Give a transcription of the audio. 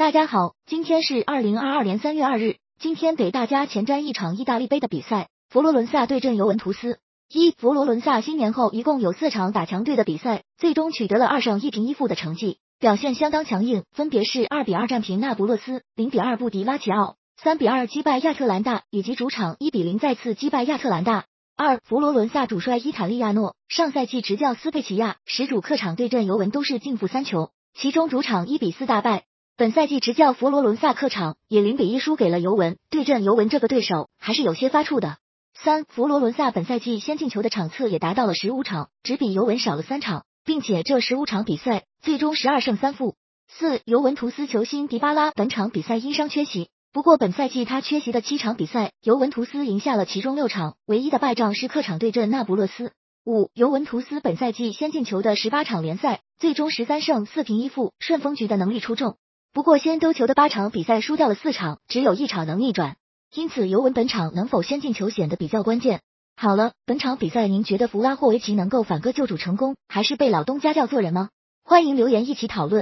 大家好，今天是二零二二年三月二日。今天给大家前瞻一场意大利杯的比赛，佛罗伦萨对阵尤文图斯。一佛罗伦萨新年后一共有四场打强队的比赛，最终取得了二胜一平一负的成绩，表现相当强硬，分别是二比二战平那不勒斯，零比二不敌拉齐奥，三比二击败亚特兰大，以及主场一比零再次击败亚特兰大。二佛罗伦萨主帅伊塔利亚诺上赛季执教斯佩齐亚，实主客场对阵尤文都是净负三球，其中主场一比四大败。本赛季执教佛罗伦萨客场也零比一输给了尤文，对阵尤文这个对手还是有些发怵的。三佛罗伦萨本赛季先进球的场次也达到了十五场，只比尤文少了三场，并且这十五场比赛最终十二胜三负。四尤文图斯球星迪巴拉本场比赛因伤缺席，不过本赛季他缺席的七场比赛，尤文图斯赢下了其中六场，唯一的败仗是客场对阵那不勒斯。五尤文图斯本赛季先进球的十八场联赛，最终十三胜四平一负，顺风局的能力出众。不过，先丢球的八场比赛输掉了四场，只有一场能逆转，因此尤文本场能否先进球显得比较关键。好了，本场比赛您觉得弗拉霍维奇能够反戈救主成功，还是被老东家叫做人吗？欢迎留言一起讨论。